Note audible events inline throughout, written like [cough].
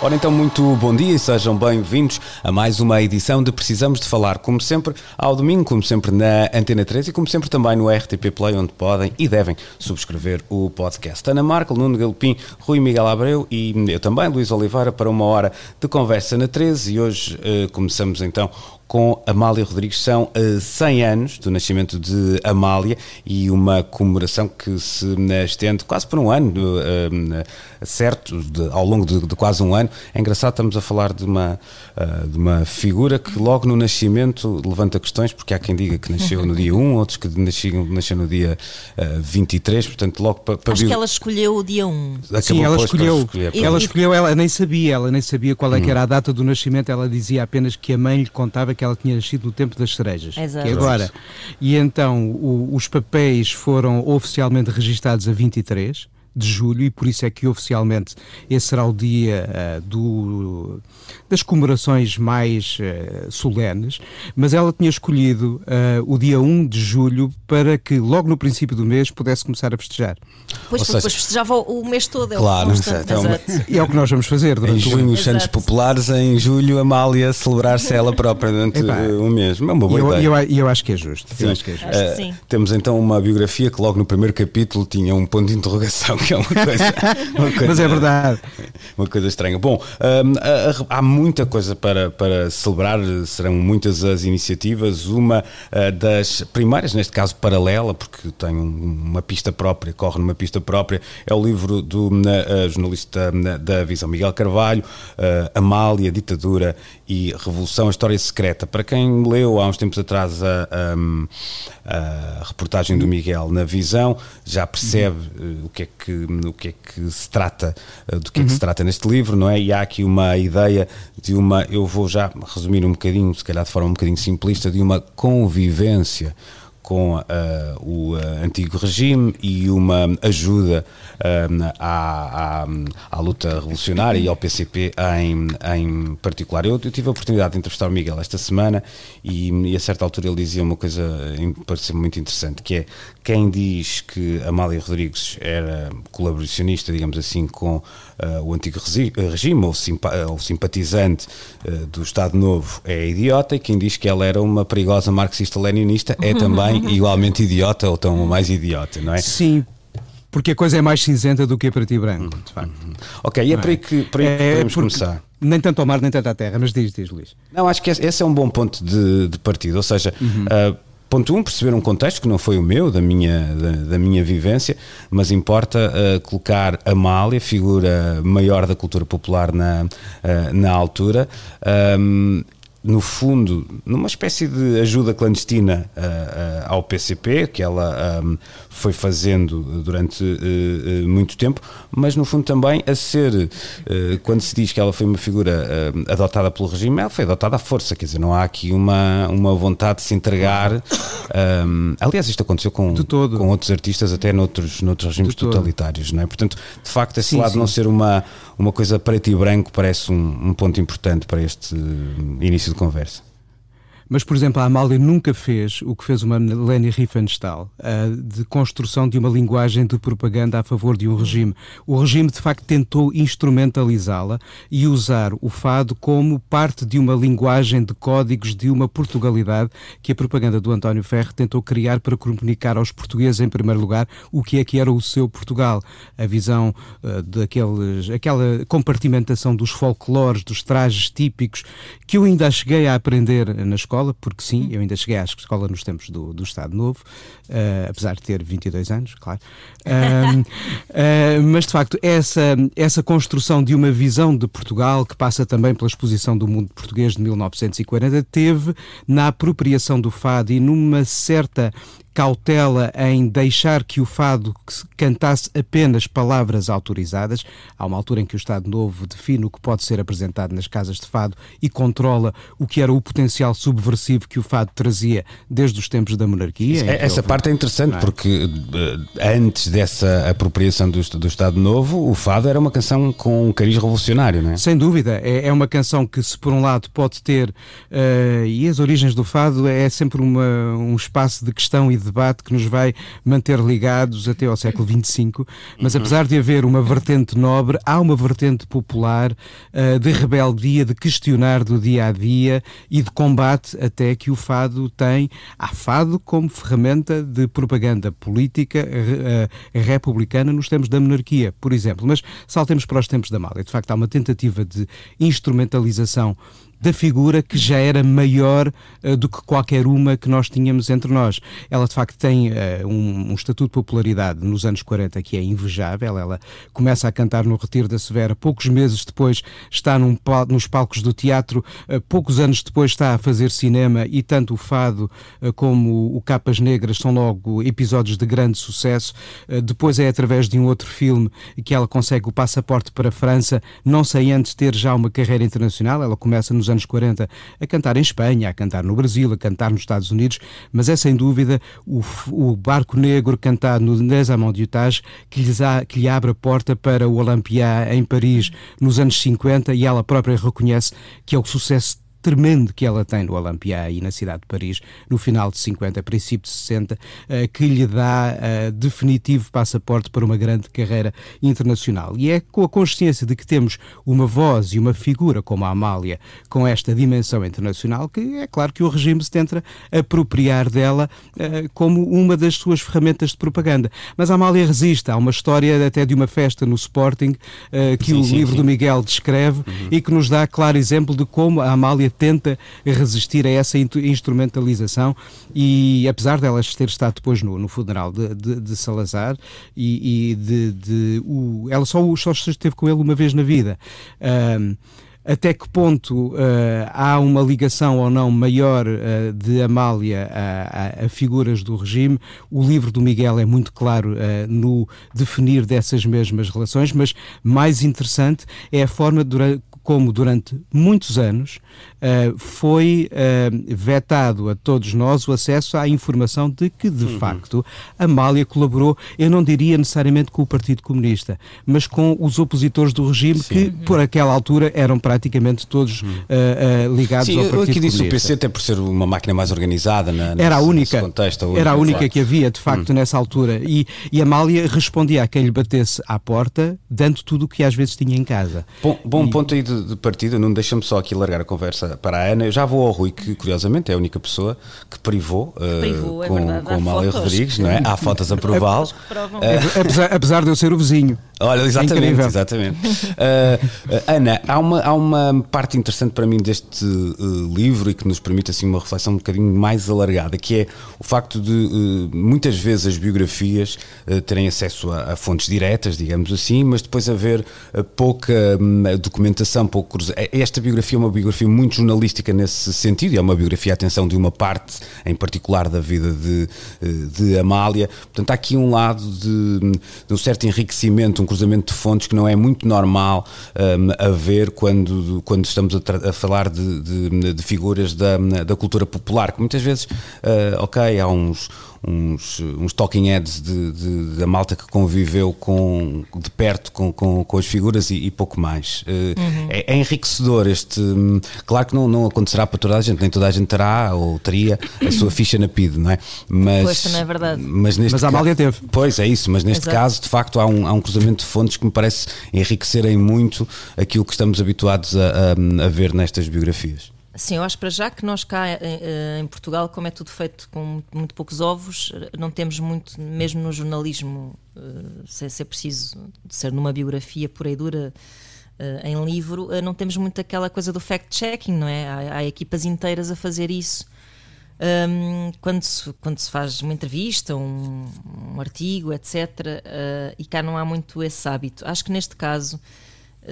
Ora então, muito bom dia e sejam bem-vindos a mais uma edição de Precisamos de Falar, como sempre ao domingo, como sempre na Antena 3 e como sempre também no RTP Play, onde podem e devem subscrever o podcast. Ana Marco, Nuno Galopim, Rui Miguel Abreu e eu também, Luís Oliveira, para uma hora de conversa na 13 e hoje eh, começamos então com Amália Rodrigues. São uh, 100 anos do nascimento de Amália e uma comemoração que se uh, estende quase por um ano, uh, certo, de, ao longo de, de, quase um ano. É engraçado, estamos a falar de uma, de uma figura que logo no nascimento levanta questões, porque há quem diga que nasceu no dia 1, outros que nasceu, nasceu no dia 23, portanto logo para... Acho que ela escolheu o dia 1. Acabou Sim, ela escolheu, ela escolheu, ela nem sabia, ela nem sabia qual é que hum. era a data do nascimento, ela dizia apenas que a mãe lhe contava que ela tinha nascido no tempo das cerejas, Exato. que é agora. E então o, os papéis foram oficialmente registados a 23 de julho e por isso é que oficialmente esse será o dia uh, do, das comemorações mais uh, solenes, mas ela tinha escolhido uh, o dia 1 de julho para que logo no princípio do mês pudesse começar a festejar. Pois, seja, depois festejava o mês todo. É claro, então, e é o que nós vamos fazer durante em junho, os Santos Populares, em julho, Amália celebrar-se ela própria durante o mês. É uma boa eu, ideia. Eu, eu, acho que é justo. Sim. Acho que é justo. Uh, temos então uma biografia que logo no primeiro capítulo tinha um ponto de interrogação, que [laughs] é uma coisa. Uma coisa Mas é verdade. Uma coisa estranha. Bom, um, há muita coisa para, para celebrar, serão muitas as iniciativas. Uma uh, das primeiras, neste caso paralela, porque tem um, uma pista própria, corre numa pista própria, é o livro do uh, jornalista da Visão Miguel Carvalho, uh, Amália, Ditadura e Revolução, a História Secreta. Para quem leu há uns tempos atrás a, a, a reportagem do Miguel na Visão, já percebe uh, o, que é que, o que é que se trata, uh, do que é que se uhum. trata neste livro, não é? E há aqui uma ideia de uma, eu vou já resumir um bocadinho, se calhar de forma um bocadinho simplista, de uma convivência com uh, o uh, antigo regime e uma ajuda uh, à, à, à, luta revolucionária e ao PCP em, em particular. Eu, eu, tive a oportunidade de entrevistar o Miguel esta semana e, e a certa altura ele dizia uma coisa que pareceu muito interessante, que é quem diz que Amália Rodrigues era colaboracionista, digamos assim, com uh, o antigo regime ou, simpa ou simpatizante uh, do Estado Novo é idiota e quem diz que ela era uma perigosa marxista-leninista é também [laughs] igualmente idiota ou tão mais idiota, não é? Sim, porque a coisa é mais cinzenta do que a preto e branco, de facto. Uhum. Ok, e é, é para aí que, para aí que é, podemos começar. Nem tanto ao mar, nem tanto à terra, mas diz, diz Luís. Não, acho que esse é um bom ponto de, de partida, ou seja, uhum. uh, Ponto 1, um, perceber um contexto que não foi o meu, da minha, da, da minha vivência, mas importa uh, colocar Amália, figura maior da cultura popular na, uh, na altura, um, no fundo, numa espécie de ajuda clandestina uh, uh, ao PCP, que ela um, foi fazendo durante uh, muito tempo, mas no fundo também a ser, quando se diz que ela foi uma figura adotada pelo regime, ela foi adotada à força, quer dizer, não há aqui uma, uma vontade de se entregar. Um, aliás, isto aconteceu com, com outros artistas, até noutros, noutros regimes totalitários, não é? Portanto, de facto, esse sim, lado sim. não ser uma, uma coisa preto e branco parece um, um ponto importante para este início de conversa. Mas, por exemplo, a Amália nunca fez o que fez uma Leni Riefenstahl, de construção de uma linguagem de propaganda a favor de um regime. O regime, de facto, tentou instrumentalizá-la e usar o fado como parte de uma linguagem de códigos de uma Portugalidade que a propaganda do António Ferro tentou criar para comunicar aos portugueses, em primeiro lugar, o que é que era o seu Portugal. A visão uh, daqueles, aquela compartimentação dos folclores, dos trajes típicos, que eu ainda cheguei a aprender na escola escola, porque sim, uhum. eu ainda cheguei à escola nos tempos do, do Estado Novo, uh, apesar de ter 22 anos, claro. Uh, [laughs] uh, mas de facto, essa, essa construção de uma visão de Portugal, que passa também pela exposição do mundo português de 1940, teve na apropriação do fado e numa certa cautela em deixar que o fado cantasse apenas palavras autorizadas. Há uma altura em que o Estado Novo define o que pode ser apresentado nas casas de fado e controla o que era o potencial subversivo que o fado trazia desde os tempos da monarquia. Essa houve... parte é interessante é? porque eh, antes dessa apropriação do, do, Estado Novo, o fado era uma canção com um cariz revolucionário, não é? Sem dúvida. É, é uma canção que, se por um lado pode ter, uh, e as origens do fado é sempre uma, um espaço de questão e debate que nos vai manter ligados até ao século XXV, mas uhum. apesar de haver uma vertente nobre, há uma vertente popular uh, de rebeldia, de questionar do dia a dia e de combate até que o fado tem. Há fado como ferramenta de propaganda política uh, republicana nos tempos da monarquia, por exemplo. Mas saltemos para os tempos da Mália. De facto, há uma tentativa de instrumentalização da figura que já era maior uh, do que qualquer uma que nós tínhamos entre nós. Ela, de facto, tem uh, um, um, estatuto de popularidade nos anos 40 que é invejável. Ela começa a cantar no Retiro da Severa, poucos meses depois está num, nos palcos do teatro, uh, poucos anos depois está a fazer cinema e tanto o Fado como o Capas Negras são logo episódios de grande sucesso. depois é através de um outro filme que ela consegue o passaporte para a França, não sei antes ter já uma carreira internacional. Ela começa nos anos 40 a cantar em Espanha, a cantar no Brasil, a cantar nos Estados Unidos, mas é sem dúvida o, o Barco Negro cantado no Les Amants du Tage que, lhes há, que lhe abre a porta para o Olympia em Paris nos anos 50 e ela própria reconhece que é o sucesso tremendo que ela tem no Olympia e na cidade de Paris, no final de 50, princípio de 60, eh, que lhe dá eh, definitivo passaporte para uma grande carreira internacional. E é com a consciência de que temos uma voz e uma figura como a Amália com esta dimensão internacional que é claro que o regime se tenta apropriar dela eh, como uma das suas ferramentas de propaganda. Mas a Amália resiste. Há uma história até de uma festa no Sporting que sim, o sim, livro sim. do Miguel descreve uhum. e que nos dá claro exemplo de como a Amália tenta resistir a essa instrumentalização e apesar delas ter estado depois no, no funeral de, de, de Salazar e, e de, de o, ela só, só esteve com ele uma vez na vida. Um, até que ponto uh, há uma ligação ou não maior uh, de Amália a, a, a, figuras do regime. O livro do Miguel é muito claro uh, no definir dessas mesmas relações, mas mais interessante é a forma durante, como durante muitos anos uh, foi uh, vetado a todos nós o acesso à informação de que, de uhum. facto, Amália colaborou, eu não diria necessariamente com o Partido Comunista, mas com os opositores do regime Sim. que, uhum. por aquela altura, eram praticamente todos uhum. uh, ligados Sim, ao Partido Comunista. Sim, disse o PC até por ser uma máquina mais organizada na, era a única, contexto, a única, Era a única que havia, de facto, hum. nessa altura. E, e Amália respondia a quem lhe batesse à porta, dando tudo o que às vezes tinha em casa. Bom, bom e, ponto aí de de, partida, não deixa-me só aqui largar a conversa para a Ana. Eu já vou ao Rui, que curiosamente é a única pessoa que privou, uh, privou é com, é com Amália Rodrigues, não é? Há fotos a [laughs] prová-lo. Uh, apesar, apesar de eu ser o vizinho. Olha, exatamente, é exatamente. Uh, Ana, há uma, há uma parte interessante para mim deste uh, livro e que nos permite assim uma reflexão um bocadinho mais alargada, que é o facto de uh, muitas vezes as biografias terem acesso a, a, fontes diretas, digamos assim, mas depois haver pouca um, documentação, pouco Esta biografia é uma biografia muito jornalística nesse sentido, é uma biografia, atenção, de uma parte em particular da vida de, de Amália. Portanto, há aqui um lado de, de um certo enriquecimento, um cruzamento de fontes que não é muito normal um, a ver quando, quando estamos a, a falar de, de, de, figuras da, da cultura popular, que muitas vezes, uh, ok, há uns uns, uns talking heads de, de, da malta que conviveu com, de perto com, com, com as figuras e, e pouco mais. Uh, uhum. é, é, enriquecedor este. Hum, claro que não, não acontecerá para toda a gente, nem toda a gente terá ou teria a sua ficha na PID, não é? Mas, pois também é verdade. Mas, neste mas a Amália teve. Pois é isso, mas neste Exato. caso, de facto, há um, há um cruzamento de fontes que me parece enriquecerem muito aquilo que estamos habituados a, a, a ver nestas biografias. Sim, eu acho para já que nós cá eh, eh, em Portugal, como é tudo feito com muito poucos ovos, não temos muito, mesmo no jornalismo, eh, sem ser preciso ser numa biografia pura e dura em livro, não temos muito aquela coisa do fact-checking, não é? Há, há, equipas inteiras a fazer isso. Um, quando, se, quando se faz uma entrevista, um, um artigo, etc., uh, e cá não há muito esse hábito. Acho que neste caso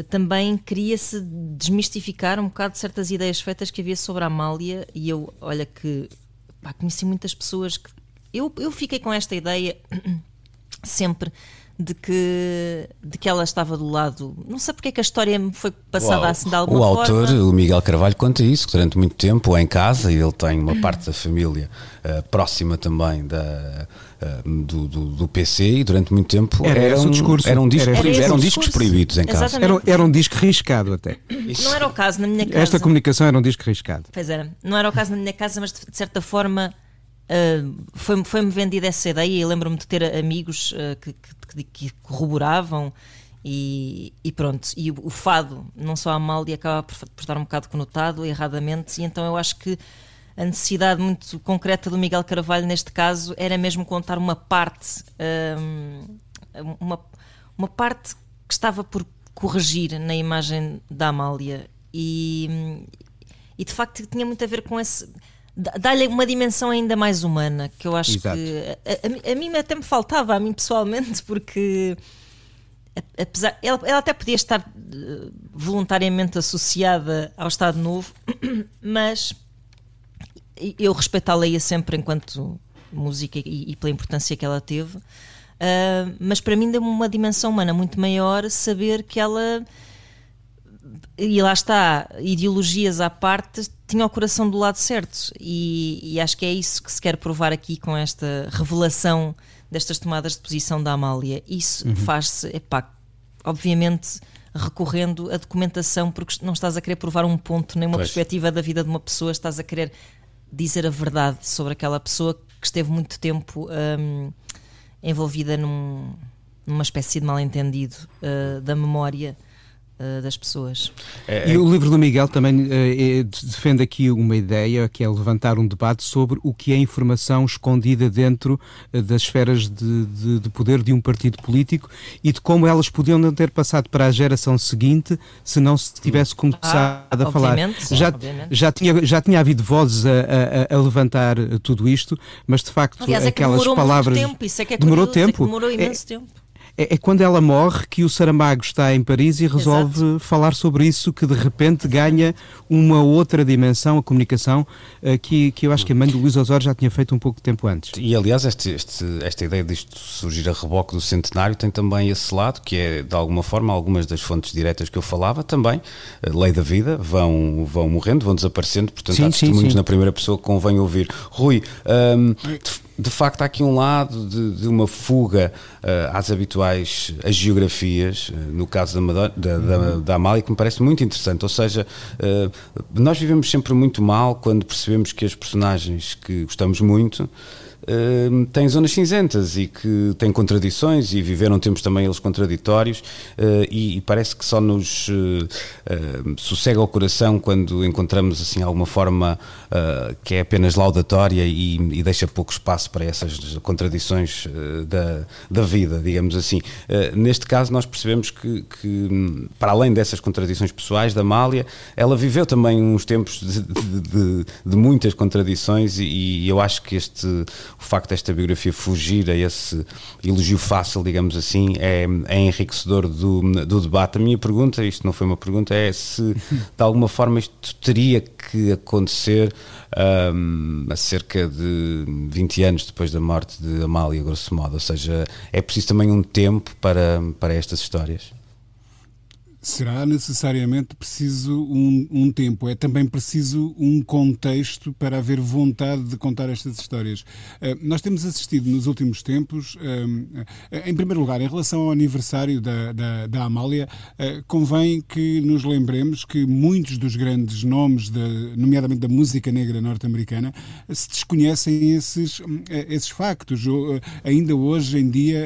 também queria-se desmistificar um bocado certas ideias feitas que havia sobre a Amália e eu, olha que pá, conheci muitas pessoas que eu, eu fiquei com esta ideia [clears throat] sempre de que, de que ela estava do lado. Não sei porque é que a história me foi passada O- assim de alguma o forma. autor, o Miguel Carvalho, conta isso, que durante muito tempo em casa, e ele tem uma parte da família eh, próxima também da, eh, do, do, do PC, e durante muito tempo Era eram, o discurso. eram, discos, Era o eram discos proibidos em casa. Era, era um disco riscado até. Não era o caso na minha casa. Esta comunicação era um disco riscado. Pois era. Não era o caso na minha casa, mas de, de certa forma foi- foi-me vendida essa ideia e lembro-me de ter amigos uh, que, que- que corroboravam e, e pronto. E o, fado, não só a Amália, acaba por, por estar um bocado conotado erradamente, e então eu acho que a necessidade muito concreta do Miguel Carvalho neste caso era mesmo contar uma parte, um, uma, uma parte que estava por corrigir na imagem da Amália e, e de facto tinha muito a ver com esse dá-lhe uma dimensão ainda mais humana que eu acho Exato. que a, a mim- a mim até me faltava a mim pessoalmente [laughs] porque apesar ela, ela até podia estar eh, voluntariamente associada ao Estado Novo [coughs] mas eu respeito a Leia sempre enquanto música e, e pela importância que ela teve Ah, mas para mim deu-me uma dimensão humana muito maior saber que ela e lá está, ideologias à parte, tinha o coração do lado certo. E, e acho que é isso que se quer provar aqui com esta revelação destas tomadas de posição da Amália. Isso faz-se, epá, obviamente recorrendo à documentação, porque não estás a querer provar um ponto, nem uma Pois. perspectiva da vida de uma pessoa, estás a querer dizer a verdade sobre aquela pessoa que esteve muito tempo hum, envolvida num- numa espécie de mal-entendido uh, da memória das pessoas. É, E o livro do Miguel também eh, eh, defende aqui uma ideia que é levantar um debate sobre o que é informação escondida dentro eh, das esferas de, de- de poder de um partido político e de como elas podiam não ter passado para a geração seguinte se não se tivesse começado Ah, a falar. Já, obviamente. já, tinha, já tinha havido vozes a, a- a levantar eh, tudo isto, mas de facto Aliás, é que aquelas demorou palavras. tempo, isso é que é demorou curioso, é que tempo. demorou É- imenso tempo. É, é quando ela morre que o Saramago está em Paris e resolve falar sobre isso, que de repente ganha uma outra dimensão, a comunicação, eh, que, que eu acho que a mãe do Luís Osório já tinha feito um pouco de tempo antes. E aliás, este- este- esta ideia disto surgir a reboque do centenário tem também esse lado, que é de alguma forma algumas das fontes diretas que eu falava também, a lei da vida, vão, vão morrendo, vão desaparecendo, portanto Sim, há sim, testemunhos sim. na primeira pessoa que convém ouvir. Rui, hum, de, facto há aqui um lado de, de uma fuga eh, às habituais as geografias, eh, no caso da, Mado- da, da, da Amália, que me parece muito interessante, ou seja, eh, nós vivemos sempre muito mal quando percebemos que as personagens que gostamos muito Uh, têm zonas cinzentas e que têm contradições e viveram tempos também eles contraditórios uh, e, e parece que só nos uh, uh, sossega o coração quando encontramos assim alguma forma uh, que é apenas laudatória e, e deixa pouco espaço para essas contradições da, da vida, digamos assim. Neste caso nós percebemos que, que, hum, para além dessas contradições pessoais da Amália, ela viveu também uns tempos de, de- de- de muitas contradições e, e eu acho que este o facto desta biografia fugir a esse elogio fácil, digamos assim, é, é enriquecedor do, do debate. A minha pergunta, isto não foi uma pergunta, é se de alguma forma isto teria que acontecer hum, a cerca de 20 anos depois da morte de Amália, grosso modo, ou seja, é preciso também um tempo para, para estas histórias. Será necessariamente preciso um, um tempo, é também preciso um contexto para haver vontade de contar estas histórias. Eh, nós temos assistido nos últimos tempos, eh, em primeiro lugar, em relação ao aniversário da, da, da Amália, eh, convém que nos lembremos que muitos dos grandes nomes, da, nomeadamente da música negra norte-americana, se desconhecem esses, esses factos. Ainda hoje em dia,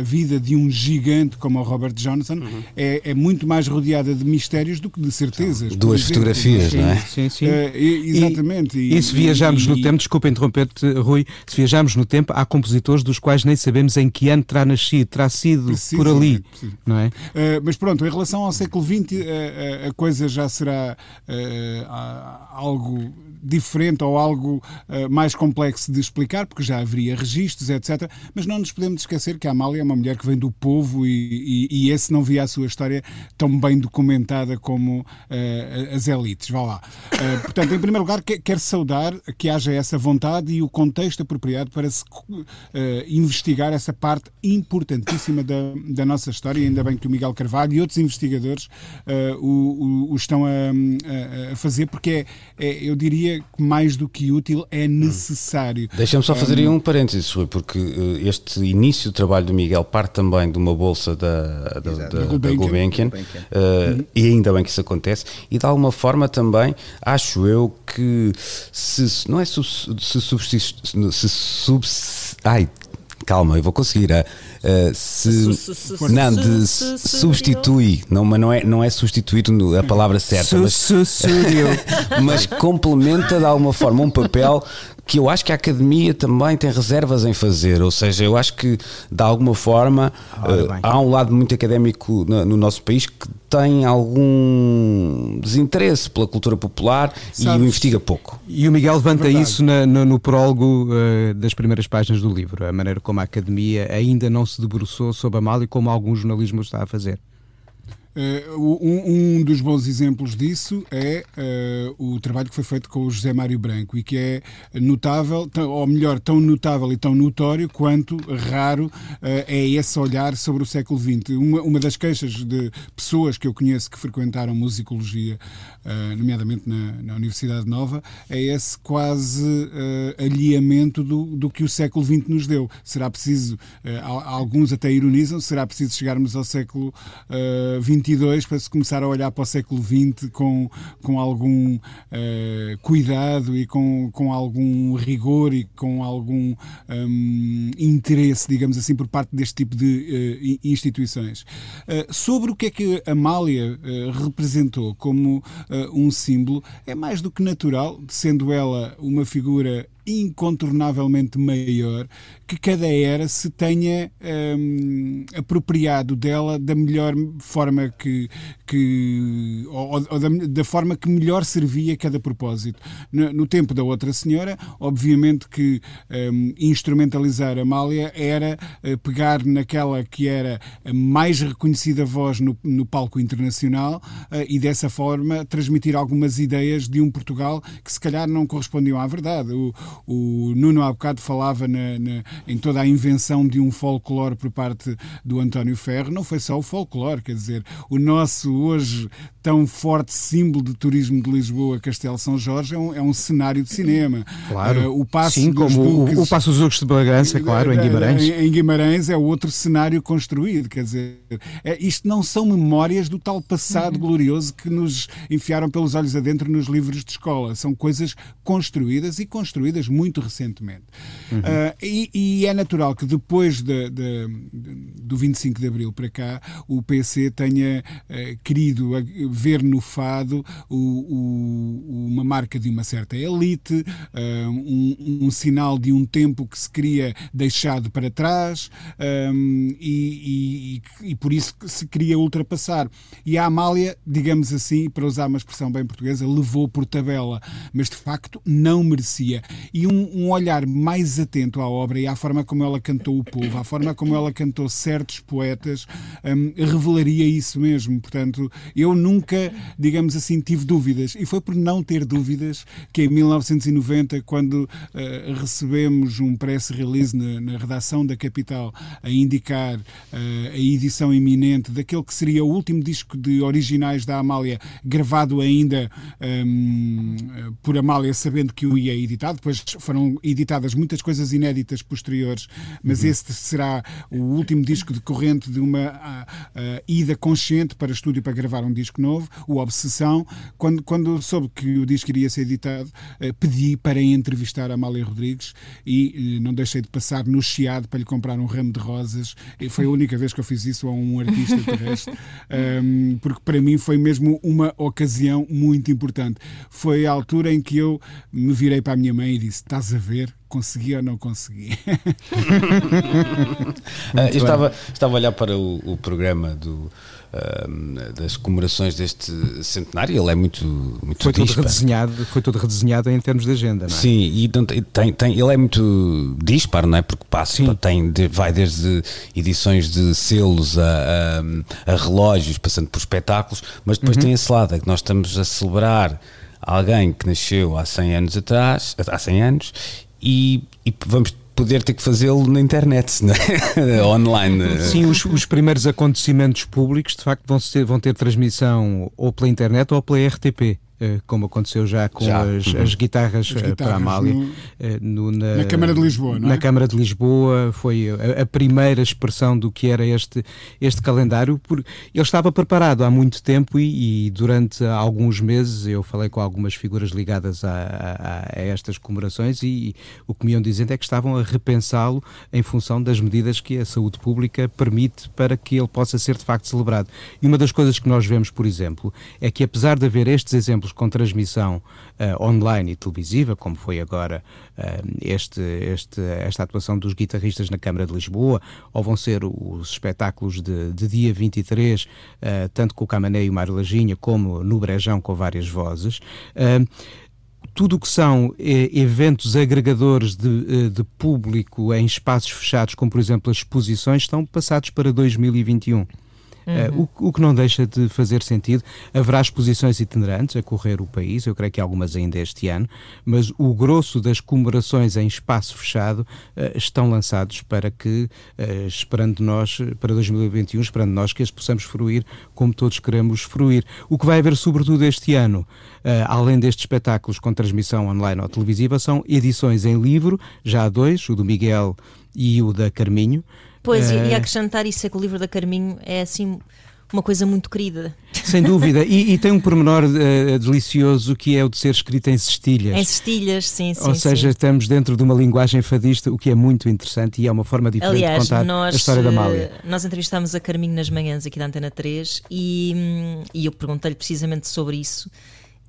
a vida de um gigante como o Robert Johnson é, é muito mais rodeada de mistérios do que de certezas. Duas exemplo. fotografias, não é? Sim, sim. Eh, e- exatamente. E, e se viajarmos no e- tempo, desculpa interromper-te, Rui, se viajarmos no tempo, há compositores dos quais nem sabemos em que ano terá nascido, terá sido por ali, precisamente. não é? Uh, mas pronto, em relação ao século XX, uh, uh, a coisa já será uh, algo diferente ou algo uh, mais complexo de explicar, porque já haveria registros, etc. Mas não nos podemos esquecer que a Amália é uma mulher que vem do povo e, e, e esse não via a sua história tão bem documentada como uh, as elites. Vá lá. Uh, portanto, em primeiro lugar, quero quer saudar que haja essa vontade e o contexto apropriado para se uh, investigar essa parte importantíssima da, da nossa história. E ainda bem que o Miguel Carvalho e outros investigadores o, o, o, estão a, a, fazer, porque é, é, eu diria que mais do que útil, é necessário. Deixa-me só fazer aí um parênteses, Rui, porque este início do trabalho do Miguel parte também de uma bolsa da, da, da, da Gulbenkian, uh, e ainda bem que isso acontece, e de alguma forma também acho eu que se, não é se, se, subsist, se subs, ai, calma, eu vou conseguir. Uh, se, não, de substitui, não, mas não é, não é substituir a palavra certa, mas, [laughs] mas complementa de alguma forma um papel que eu acho que a academia também tem reservas em fazer, ou seja, eu acho que de alguma forma uh, há um lado muito académico no, no, nosso país que tem algum desinteresse pela cultura popular Sabes, e o investiga pouco. E o Miguel levanta isso na, no, no, prólogo uh, das primeiras páginas do livro, a maneira como a academia ainda não se debruçou sobre a mal e como algum jornalismo está a fazer. Uh, um, um, dos bons exemplos disso é uh, o trabalho que foi feito com o José Mário Branco e que é notável, ou melhor, tão notável e tão notório quanto raro uh, é esse olhar sobre o século XX. Uma, uma, das queixas de pessoas que eu conheço que frequentaram musicologia, nomeadamente na, na, Universidade Nova, é esse quase alinhamento do, do que o século XX nos deu. Será preciso, alguns até ironizam, será preciso chegarmos ao século 22 para se começar a olhar para o século XX com, com algum uh, cuidado e com, com algum rigor e com algum um, interesse, digamos assim, por parte deste tipo de uh, instituições. Uh, sobre o que é que Amália representou como um símbolo, é mais do que natural, sendo ela uma figura incontornavelmente maior que cada era se tenha um, apropriado dela da melhor forma que, que ou, ou da, da, forma que melhor servia cada propósito. No, no tempo da outra senhora, obviamente que um, instrumentalizar Amália era uh, pegar naquela que era a mais reconhecida voz no, no palco internacional uh, e dessa forma transmitir algumas ideias de um Portugal que se calhar não correspondiam à verdade. O, o Nuno há bocado falava na, na, em toda a invenção de um folclore por parte do António Ferro. Não foi só o folclore, quer dizer, o nosso hoje tão forte símbolo de turismo de Lisboa, Castelo São Jorge, é um, é um cenário de cinema. Claro. Uh, o passo Sim, como Duques, o, o Passo dos Duques de Bragança, claro, em Guimarães. Em, em, Guimarães é outro cenário construído, quer dizer, é, isto não são memórias do tal passado uhum. glorioso que nos enfiaram pelos olhos adentro nos livros de escola. São coisas construídas e construídas muito recentemente. Uhum. Uh, e, e, é natural que depois de, de, de, do 25 de Abril para cá o PC tenha uh, querido ver no fado o, o, uma marca de uma certa elite, uh, um, um, sinal de um tempo que se queria deixado para trás um, e, e, e, por isso se queria ultrapassar. E a Amália, digamos assim, para usar uma expressão bem portuguesa, levou por tabela, mas de facto não merecia. E um, um olhar mais atento à obra e à forma como ela cantou o povo, à forma como ela cantou certos poetas, um, revelaria isso mesmo. Portanto, eu nunca, digamos assim, tive dúvidas. E foi por não ter dúvidas que em 1990, quando uh, recebemos um press release na, na, redação da Capital a indicar uh, a edição iminente daquele que seria o último disco de originais da Amália, gravado ainda um, por Amália, sabendo que o ia editar. Depois foram editadas muitas coisas inéditas posteriores, mas uhum. esse será o último disco decorrente de uma uh, ida consciente para estúdio para gravar um disco novo, o Obsessão. Quando, quando soube que o disco iria ser editado, uh, pedi para entrevistar a Amália Rodrigues e uh, não deixei de passar no Chiado para lhe comprar um ramo de rosas. E foi a única vez que eu fiz isso a um artista terrestre, [laughs] um, porque para mim foi mesmo uma ocasião muito importante. Foi a altura em que eu me virei para a minha mãe e disse: Estás a ver? consegui ou não consegui. [laughs] [laughs] Ah, eu estava, estava a olhar para o, o programa do, das comemorações deste centenário, ele é muito, muito Foi todo, dispar. redesenhado, foi todo redesenhado em termos de agenda, não é? Sim, e tem, tem, ele é muito dispar, não é? Porque passa, Sim. tem, vai desde edições de selos a, a- a relógios, passando por espetáculos, mas depois tem esse lado, é que nós estamos a celebrar alguém que nasceu há 100 anos atrás, há 100 anos, e, e vamos poder ter que fazê-lo na internet, não é? [laughs] online. Sim, os, os primeiros acontecimentos públicos de facto vão, ser, vão ter transmissão ou pela internet ou pela RTP. Eh, Como aconteceu já com Já. As, Uhum. as guitarras As eh, para a guitarras Amália no- eh, no- na, na Câmara de Lisboa, não é? Na Câmara de Lisboa foi a, a primeira expressão do que era este, este calendário. Por, ele estava preparado há muito tempo e, e durante alguns meses eu falei com algumas figuras ligadas a, a- a estas comemorações e, o que me iam dizendo é que estavam a repensá-lo em função das medidas que a saúde pública permite para que ele possa ser de facto celebrado. E uma das coisas que nós vemos, por exemplo, é que apesar de haver estes exemplos com transmissão eh, online e televisiva, como foi agora eh, este, este- esta atuação dos guitarristas na Câmara de Lisboa, ou vão ser os espetáculos de, de dia 23, eh, tanto com o Camané e o Mário Lajinha, como no Brejão com várias vozes. tudo o que são eh, eventos agregadores de, de público em espaços fechados, como por exemplo as exposições, estão passados para 2021. Eh, o, o que não deixa de fazer sentido. Haverá exposições itinerantes a correr o país, eu creio que algumas ainda este ano, mas o grosso das comemorações em espaço fechado eh, estão lançados para que, eh, esperando nós, para 2021, esperando nós que as possamos fruir como todos queremos fruir. O que vai haver sobretudo este ano, além destes espetáculos com transmissão online ou televisiva, são edições em livro, já há dois, o do Miguel e o da Carminho. Pois, e- Eh, e acrescentar isso é que o livro da Carminho é assim uma coisa muito querida. Sem dúvida. E, e tem um pormenor eh, delicioso que é o de ser escrito em cestilhas. Em cestilhas, sim, sim. Ou seja, sim. estamos dentro de uma linguagem fadista, o que é muito interessante e é uma forma diferente de Aliás, contar nós, a história da Amália. eh, nós entrevistámos a Carminho nas manhãs aqui da Antena 3 e, hum, e eu perguntei-lhe precisamente sobre isso.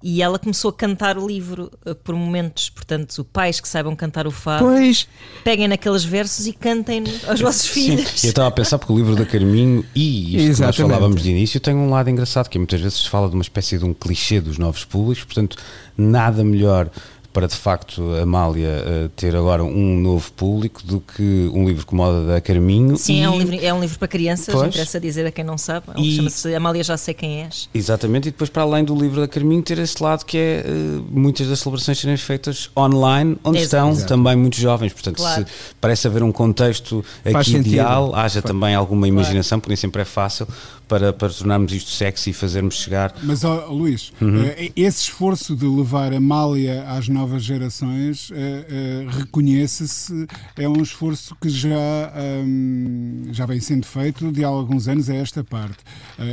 E ela começou a cantar o livro eh, por momentos, portanto, pais que saibam cantar o fado, Pois, peguem naqueles versos e cantem aos vossos filhos. Sim, eu estava a pensar porque o livro da Carminho e isto que nós Exatamente. falávamos de início tem um lado engraçado que muitas vezes se fala de uma espécie de um clichê dos novos públicos, portanto, nada melhor para de facto a Amália eh, ter agora um novo público do que um livro como o da Carminho. Sim, e- é um, livro, é um livro para crianças, Pois. interessa dizer a quem não sabe. E- Chama-se Amália Já Sei Quem És. Exatamente, e depois para além do livro da Carminho ter esse lado que é eh, muitas das celebrações serem feitas online, onde Exato. estão também muitos jovens, portanto Claro. se parece haver um contexto Faz aqui sentido. ideal, haja também alguma imaginação, porque nem sempre é fácil para, para tornarmos isto sexy e fazermos chegar Mas, Luís, Uhum. eh, esse esforço de levar a Mália às novas gerações, eh, eh, reconhece-se, é um esforço que já, hum, já vem sendo feito de há alguns anos a esta parte.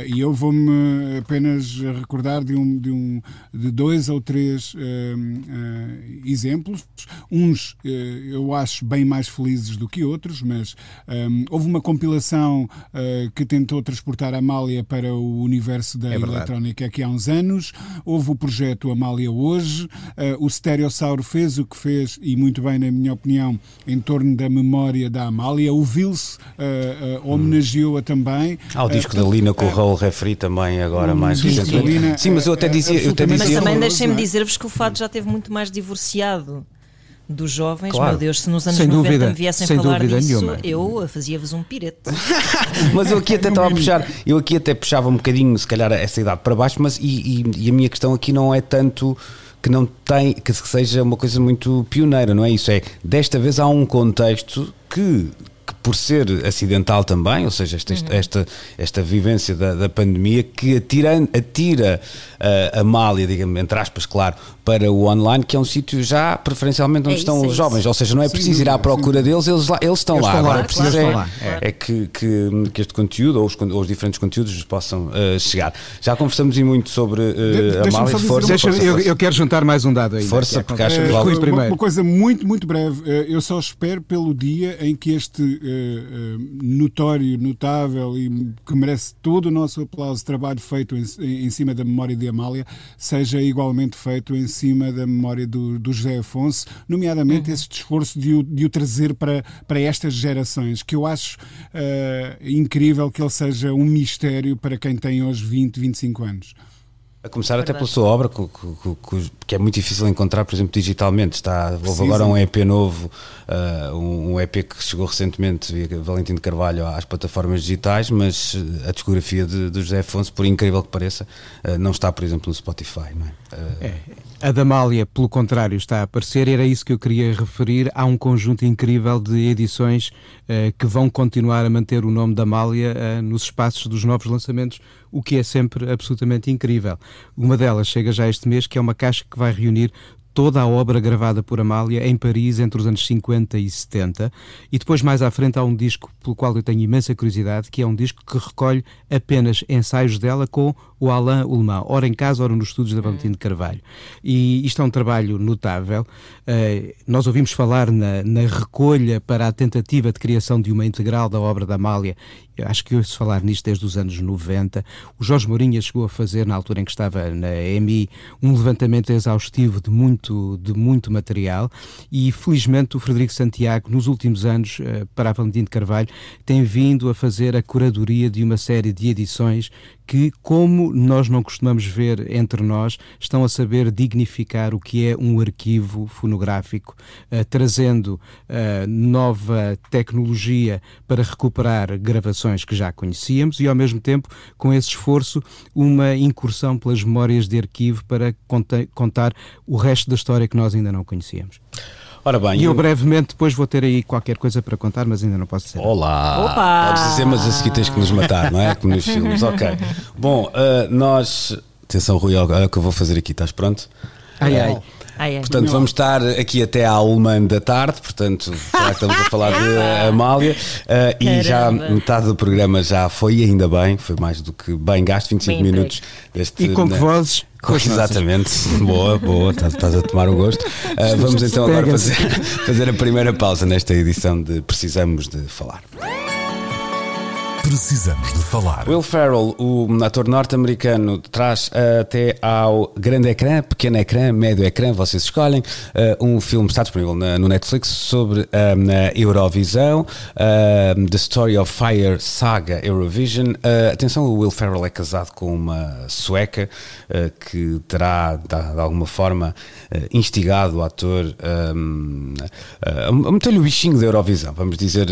E eu vou-me apenas recordar de, um, de, um, de dois ou três hum, exemplos. Uns eu acho bem mais felizes do que outros, mas hum, houve uma compilação que tentou transportar a Amália para o universo da É eletrónica aqui há uns anos. Houve o projeto Amália Hoje. Eh, o Stereossauro fez o que fez, e muito bem, na minha opinião, em torno da memória da Amália. O Vils eh, eh, homenageou-a também. Ah, o disco da Lina com o Raul Refri também agora mais disco da recentemente. Sim, mas eu até é- é dizia, eu até absolutamente Mas dizia também deixem-me dizer-vos que o fado já teve muito mais divorciado dos jovens. Claro. Meu Deus, se nos anos Sem 90 dúvida, me viessem sem falar dúvida disso, nenhuma. eu fazia-vos um pirete. [laughs] Mas eu aqui até estava a puxar, eu aqui até puxava um bocadinho, se calhar, essa idade para baixo, mas e, e- e a minha questão aqui não é tanto que não tem, que seja uma coisa muito pioneira, não é isso? É, desta vez há um contexto que, que por ser acidental também, ou seja, esta, esta, esta, esta vivência da, da pandemia, que atira, atira uh, a malha, digamos, entre aspas, claro, para o online, que é um sítio já preferencialmente onde É estão isso, é os jovens, isso. ou seja, não é Sem preciso ir à procura deles, eles, lá, eles estão Eles lá. estão lá, Agora, claro, preciso claro, é, claro. é que, que, que este conteúdo ou os, ou os diferentes conteúdos possam uh, chegar. Já conversamos e muito sobre uh, a Amália. dizer Força, Deixa, força, eu, força. eu quero juntar mais um dado aí. Força, porque acho que Eh, Rui uma, primeiro. uma coisa muito, muito breve. Eh, Eu só espero pelo dia em que este uh, notório, notável e que merece todo o nosso aplauso, trabalho feito em, em, cima da memória de Amália, seja igualmente feito em cima da memória do, do José Afonso, nomeadamente uhum. esse esforço de o, de o trazer para, para estas gerações, que eu acho uh, incrível que ele seja um mistério para quem tem hoje 20, 25 anos. A começar até pela sua obra, que, que, que, é muito difícil encontrar, por exemplo, digitalmente. Está, houve agora um EP novo, uh, um, EP que chegou recentemente, via Valentim de Carvalho, às plataformas digitais, mas a discografia de, de José Afonso, por incrível que pareça, uh, não está, por exemplo, no Spotify. Não é? Uh, é. A Damália, pelo contrário, está a aparecer, era isso que eu queria referir. Há um conjunto incrível de edições que vão continuar a manter o nome da Amália nos espaços dos novos lançamentos o que é sempre absolutamente incrível. Uma delas chega já este mês, que é uma caixa que vai reunir toda a obra gravada por Amália em Paris entre os anos 50 e 70. E depois, mais à frente, há um disco pelo qual eu tenho imensa curiosidade, que é um disco que recolhe apenas ensaios dela com o Alain Ullmann, ora em casa, ora nos estúdios da hum. Valentim de Carvalho. E isto é um trabalho notável. Uh, nós ouvimos falar na, na, recolha para a tentativa de criação de uma integral da obra da Amália. Eu acho que ouço falar nisto desde os anos 90. O Jorge Mourinho chegou a fazer, na altura em que estava na EMI, um levantamento exaustivo de muito, de muito material e, felizmente, o Frederico Santiago, nos últimos anos, uh, para a Valentim de Carvalho, tem vindo a fazer a curadoria de uma série de edições que, como nós não costumamos ver entre nós, estão a saber dignificar o que é um arquivo fonográfico, uh, trazendo uh, nova tecnologia para recuperar gravações que já conhecíamos e, ao mesmo tempo, com esse esforço, uma incursão pelas memórias de arquivo para contar o resto da história que nós ainda não conhecíamos. Ora bem, e eu, eu brevemente depois vou ter aí qualquer coisa para contar, mas ainda não posso dizer. Olá! Opa! Podes dizer, mas a seguir tens que nos matar, não é? Como nos filmes. Ok. Bom, uh, nós. Atenção, Rui, olha o que eu vou fazer aqui, estás pronto? Ai, ai. Ai, ai. Portanto, vamos estar aqui até à uma da tarde, portanto, já estamos a falar de [laughs] Amália, uh, e já metade do programa já foi, ainda bem, foi mais do que bem gasto, 25 bem minutos deste. E com que vozes? Exatamente, boa, boa, estás, estás, a tomar o gosto. Uh, vamos então agora fazer, fazer a primeira pausa nesta edição de Precisamos de Falar. Precisamos de falar. Will Ferrell, o ator norte-americano, traz até ao grande ecrã, pequeno ecrã, médio ecrã, vocês escolhem, uh, um filme, está disponível no Netflix, sobre uh, a Eurovisão, The Story of Fire Saga Eurovision. atenção, o Will Ferrell é casado com uma sueca que terá, de, alguma forma, instigado o ator a meter-lhe o bichinho da Eurovisão, vamos dizer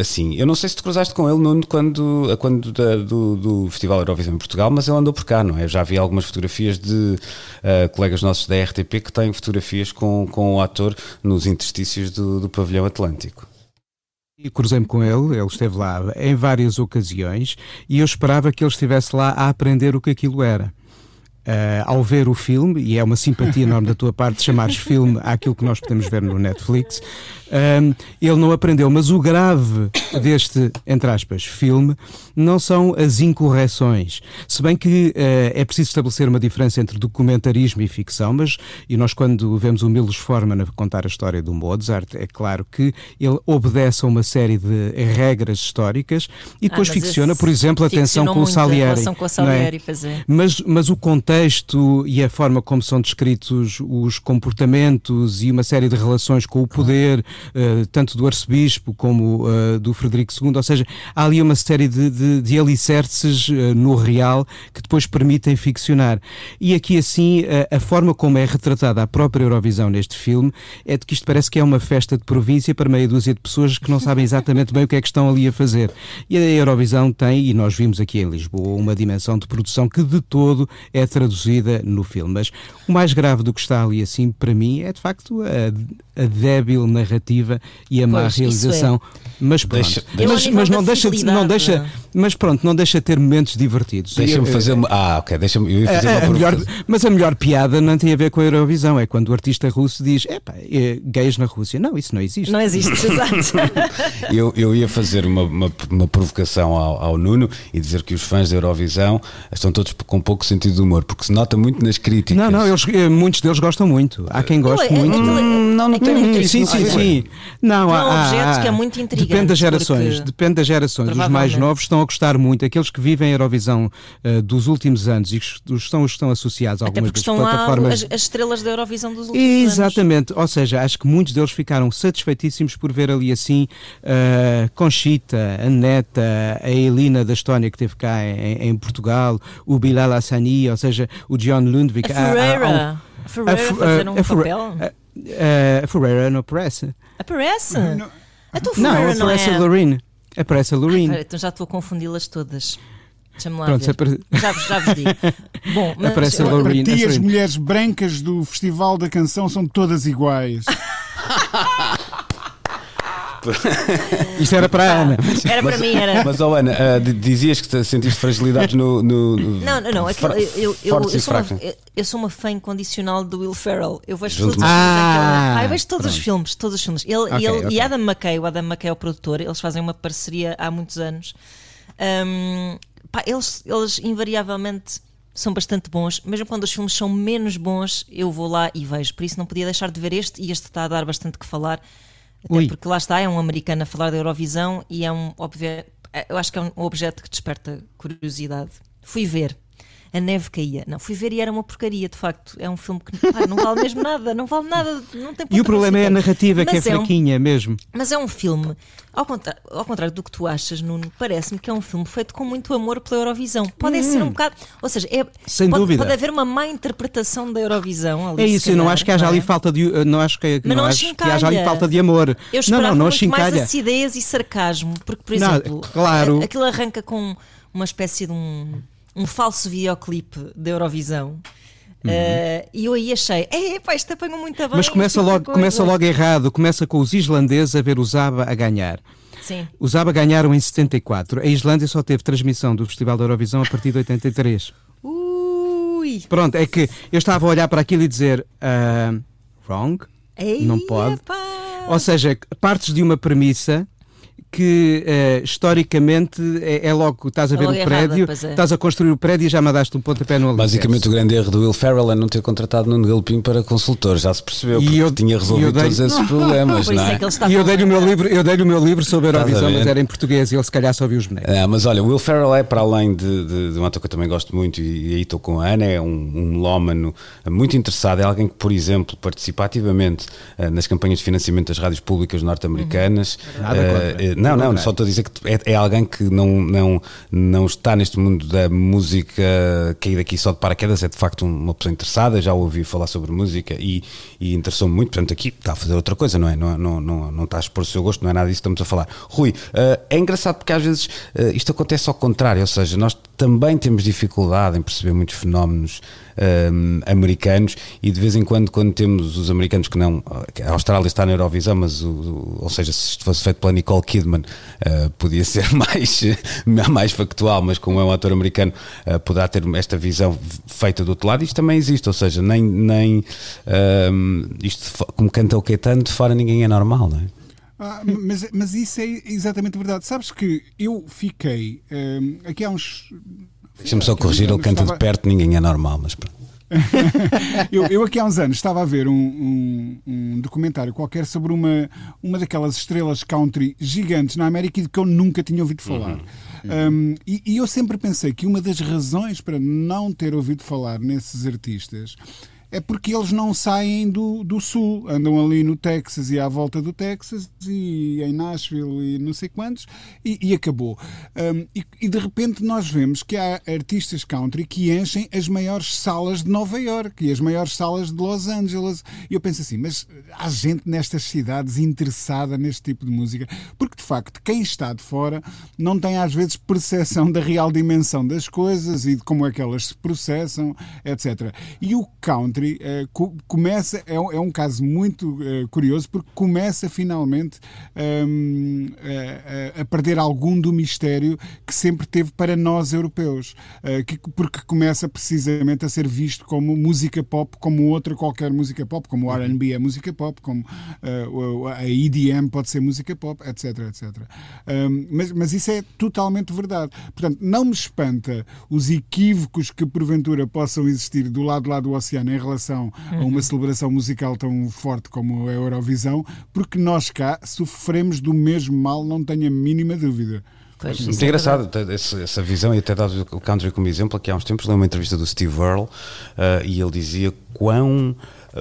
assim. Eu não sei se te cruzaste com ele, Nuno, quando quando, quando da, do, do Festival Eurovisão em Portugal, mas ele andou por cá, não é? Eu já vi algumas fotografias de uh, colegas nossos da RTP que têm fotografias com, com o ator nos interstícios do, do pavilhão Atlântico. E cruzei-me com ele, ele esteve lá em várias ocasiões e eu esperava que ele estivesse lá a aprender o que aquilo era. Uh, ao ver o filme, e é uma simpatia enorme da tua parte chamares filme àquilo que nós podemos ver no Netflix, um, ele não aprendeu. Mas o grave deste, entre aspas, filme não são as incorreções. Se bem que uh, é preciso estabelecer uma diferença entre documentarismo e ficção, mas e nós, quando vemos o Milos Forman a contar a história do Mozart, é claro que ele obedece a uma série de regras históricas e depois ah, ficciona, por exemplo, a tensão com o Salieri. Com o Salieri é? mas, mas o contexto e a forma como são descritos os comportamentos e uma série de relações com o poder, uh, tanto do arcebispo como uh, do Frederico II, ou seja, há ali uma série de, de, de alicerces uh, no real que depois permitem ficcionar. E aqui, assim, a forma como é retratada a própria Eurovisão neste filme é de que isto parece que é uma festa de província para meia dúzia de pessoas que não sabem exatamente bem o que é que estão ali a fazer. E a Eurovisão tem, e nós vimos aqui em Lisboa, uma dimensão de produção que de todo é traduzida no filme. Mas o mais grave do que está ali, assim, para mim, é de facto a, a débil narrativa e a má pois, é. realização. É. Mas pronto, deixa, deixa, mas, mas não deixa, não deixa, mas pronto, não deixa ter momentos divertidos. Deixa-me fazer uma, ah, ok, deixa-me eu ia fazer a, uma a melhor, Mas a melhor piada não tem a ver com a Eurovisão, é quando o artista russo diz, epá, é, gays na Rússia. Não, isso não existe. Não existe, [laughs] exato. eu, eu ia fazer uma, uma, uma provocação ao, ao, Nuno e dizer que os fãs da Eurovisão estão todos com pouco sentido de humor, porque se nota muito nas críticas. Não, não, eles, eh, muitos deles gostam muito. Há quem goste não, muito. Hum, não, não tem muito Sim, sim, sim. Sim, não, Há há, objetos há- que é muito intrigante, Depende das gerações, porque depende das gerações. Os mais novos estão a gostar muito, aqueles que vivem a Eurovisão eh, dos últimos anos e que estão, estão associados a Até algumas porque das estão lá plataformas. as, as estrelas da Eurovisão dos últimos anos. Exatamente, ou seja, acho que muitos deles ficaram satisfeitíssimos por ver ali assim a Conchita, a Neta, a Elina da Estónia que esteve cá em, em Portugal, o Bilal Hassani, ou seja, o John Lundvik. A Há- há- há um- Ferreira. A Ferreira Fe- fazer um a papel. A- a- a Ferreira não aparece. Aparece? Não. A tua Não, Ferreira não, aparece é. a Loreen. Aparece a. Espera, então já estou a confundi-las todas. Deixa-me lá Pronto, ver. apare- Já, vos- já vos digo. [laughs] Bom, mas Aparece a eu- Loreen. Para ti, as mulheres brancas do Festival da Canção são todas iguais. [laughs] Isto era para a Ana. Era para mim, era. Mas, oh, Ana, di- dizias que te sentiste fragilidades no. no, no Não, não, não. aquilo- eu, eu, eu, e sou uma, eu- sou uma fã incondicional do Will Ferrell. Eu vejo Junto todos os. Ah, Ah, eu vejo todos os filmes, todos os filmes. Ele, Ok, ele ok. e Adam McKay, o Adam McKay é o produtor, eles fazem uma parceria há muitos anos. Hum, pá, eles, eles invariavelmente são bastante bons, mesmo quando os filmes são menos bons, eu vou lá e vejo. Por isso não podia deixar de ver este e este está a dar bastante que falar. Até Ui. porque lá está, é um americano a falar da Eurovisão e é um eu acho que é um objeto que desperta curiosidade. Fui ver. A neve caía. Não, fui ver e era uma porcaria, de facto. É um filme que pá, não vale mesmo nada, não vale nada, não tem E o problema é a narrativa, que é Mas um- fraquinha mesmo. mas é um filme, ao contrário, ao contrário do que tu achas, Nuno, parece-me que é um filme feito com muito amor pela Eurovisão. Pode ser um bocado. Ou seja, é, Hum. Sem pode, dúvida. pode haver uma má interpretação da Eurovisão. Ali, É isso, eu não acho que haja não ali é? falta de. Não acho que, Mas não não acho que haja ali falta de amor. Eu não, não, não muito mais achincalha. acidez e sarcasmo, porque, por Não, exemplo, claro. a- aquilo arranca com uma espécie de um, um falso videoclipe da Eurovisão. Eh, e eu aí achei, é, pá, isto apanhou muito bem. Uhum. Mas começa é logo, coisa." começa logo errado. Começa com os islandeses a ver o Zaba a ganhar. Sim. Os ABBA ganharam em 74. A Islândia só teve transmissão do Festival da Eurovisão a partir de 83. Ui! Pronto, é que eu estava a olhar para aquilo e dizer ah, wrong, Ei, não pode. epá. Ou seja, partes de uma premissa que eh, historicamente é, é logo, estás a É ver o errada, prédio, pois é. estás a construir o prédio e já mandaste um pontapé no alicerce. Basicamente, o grande erro do Will Ferrell é não ter contratado Nuno Galpim para consultor. Já se percebeu, E porque eu- tinha resolvido eu dei- todos esses [laughs] problemas, Por isso não é é? que ele está E eu dei-lhe o meu livro, eu dei-lhe o meu livro sobre a Eurovisão, mas era em português e ele se calhar só viu os bonecos. Ah, mas olha, Will Ferrell é para além de, de, de um ator que eu também gosto muito, e, e aí estou com a Ana, é um, um melómano muito interessado, é alguém que, por exemplo, participa ativamente ah, nas campanhas de financiamento das rádios públicas norte-americanas. Nada Ah, contra. Não, não, só estou a dizer que é, é alguém que não, não, não está neste mundo da música caída aqui só de paraquedas, é de facto uma pessoa interessada, já ouvi falar sobre música e, e interessou-me muito, portanto aqui está a fazer outra coisa, não é? Não, não, não, não está a expor o seu gosto, não é nada disso que estamos a falar. Rui, ah, é engraçado porque às vezes ah, isto acontece ao contrário, ou seja, nós também temos dificuldade em perceber muitos fenómenos hum, americanos e de vez em quando, quando temos os americanos que não. A Austrália está na Eurovisão, mas o, o- ou seja, se isto fosse feito pela Nicole Kidman, uh, podia [laughs] ser mais, mais factual, mas como é um ator americano, uh, poderá ter esta visão feita do outro lado. Isto também existe, ou seja, nem, nem hum, isto, de fo- como canta o Caetano, de fora ninguém é normal, não é? Ah, mas, mas isso é exatamente verdade. Sabes que eu fiquei hum, aqui há uns. Deixa-me só corrigir, ele canta de perto, ninguém é normal, mas pronto. [laughs] eu, eu aqui há uns anos estava a ver um, um- um documentário qualquer sobre uma, uma daquelas estrelas country gigantes na América e de que eu nunca tinha ouvido falar. Um, e, e eu sempre pensei que uma das razões para não ter ouvido falar nesses artistas é porque eles não saem do, do sul, andam ali no Texas e à volta do Texas e em Nashville e não sei quantos, e, e acabou. Um, e, e de repente nós vemos que há artistas country que enchem as maiores salas de Nova York e as maiores salas de Los Angeles. E eu penso assim, mas há gente nestas cidades interessada neste tipo de música, porque de facto quem está de fora não tem às vezes percepção da real dimensão das coisas e de como é que elas se processam, etc. E o country eh, co- começa, é um, é um caso muito eh, curioso, porque começa finalmente a- a, a perder algum do mistério que sempre teve para nós europeus, eh, que- porque começa precisamente a ser visto como música pop, como outra qualquer música pop, como o R&B é música pop, como eh, a EDM pode ser música pop, etc, etc. Hum, mas, mas isso é totalmente verdade. Portanto, não me espanta os equívocos que porventura possam existir do lado lá do oceano em relação a uma celebração musical tão forte como a Eurovisão, porque nós cá sofremos do mesmo mal, não tenho a mínima dúvida. Pois, Muito isso é engraçado essa, essa visão e até dado o country como exemplo, que há uns tempos li uma entrevista do Steve Earle eh, e ele dizia quão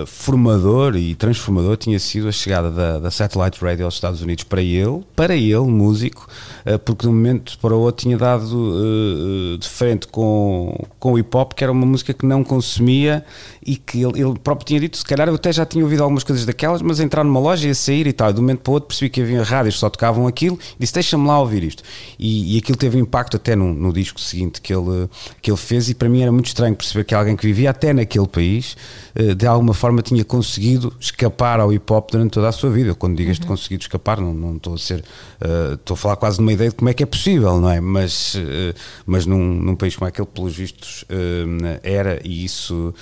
formador e transformador tinha sido a chegada da, da Satellite Radio aos Estados Unidos para ele, para ele, músico, eh, porque de um momento para o outro tinha dado eh, eh, de frente com, com o hip hop, que era uma música que não consumia e que ele, ele próprio tinha dito, se calhar eu até já tinha ouvido algumas coisas daquelas, mas entrar numa loja e sair e tal, e de um momento para o outro percebi que havia rádios que só tocavam aquilo disse, deixa-me lá ouvir isto. E, e aquilo teve impacto até no, no disco seguinte que ele, que ele fez e para mim era muito estranho perceber que alguém que vivia até naquele país, eh, de alguma forma tinha conseguido escapar ao hip hop durante toda a sua vida. Quando digo este conseguido escapar, não, não estou a ser, eh, estou a falar quase numa ideia de como é que é possível, não é? Mas, eh, mas num, num país como aquele, pelos vistos, eh, era e isso,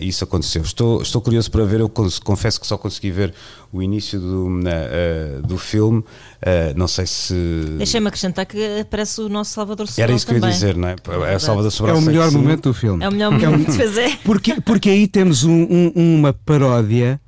isso aconteceu. Estou, estou curioso para ver, eu confesso que só consegui ver o início do, na, eh, do filme, eh, não sei se. Deixa-me acrescentar que aparece o nosso Salvador Sobral Era isso que eu ia também. dizer, não é? É a Salvador É Sobral o sei melhor momento do filme. É o melhor momento, é. Porque, porque aí temos um- um- uma paródia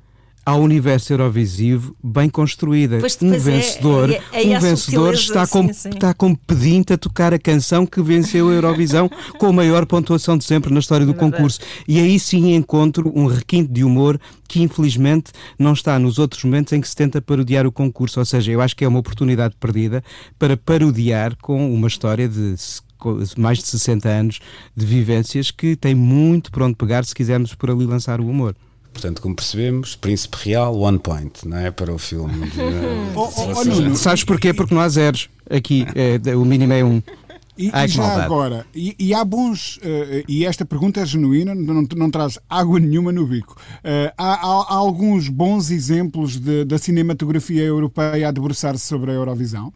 ao universo Eurovisivo bem construída. Pois um é- vencedor, é- é aí um vencedor está, como, sim, sim. está como pedinte a tocar a canção que venceu a Eurovisão [laughs] com a maior pontuação de sempre na história do verdade. concurso. E aí sim encontro um requinte de humor que infelizmente não está nos outros momentos em que se tenta parodiar o concurso. Ou seja, eu acho que é uma oportunidade perdida para parodiar com uma história de com mais de 60 anos de vivências que tem muito por onde pegar se quisermos por ali lançar o humor. Portanto, como percebemos, Príncipe Real, one point, não é? Para o filme. De, [laughs] Oh, oh, oh, Nuno, Sabes porquê? Porque não há zeros. Aqui é, o mínimo é um. E, Ai, e já maldade. agora, e, e há bons, eh, e esta pergunta é genuína, não, não traz água nenhuma no bico. Eh, há, há- há alguns bons exemplos de- da cinematografia europeia a debruçar-se sobre a Eurovisão?